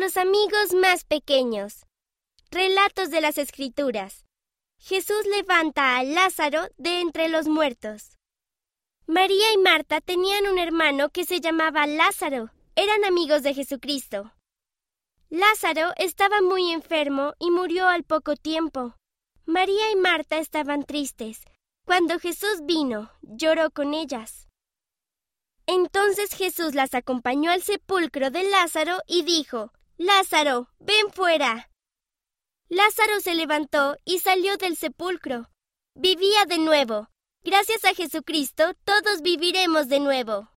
los amigos más pequeños. Relatos de las Escrituras. Jesús levanta a Lázaro de entre los muertos. María y Marta tenían un hermano que se llamaba Lázaro. Eran amigos de Jesucristo. Lázaro estaba muy enfermo y murió al poco tiempo. María y Marta estaban tristes. Cuando Jesús vino, lloró con ellas. Entonces Jesús las acompañó al sepulcro de Lázaro y dijo, Lázaro, ven fuera. Lázaro se levantó y salió del sepulcro. Vivía de nuevo. Gracias a Jesucristo todos viviremos de nuevo.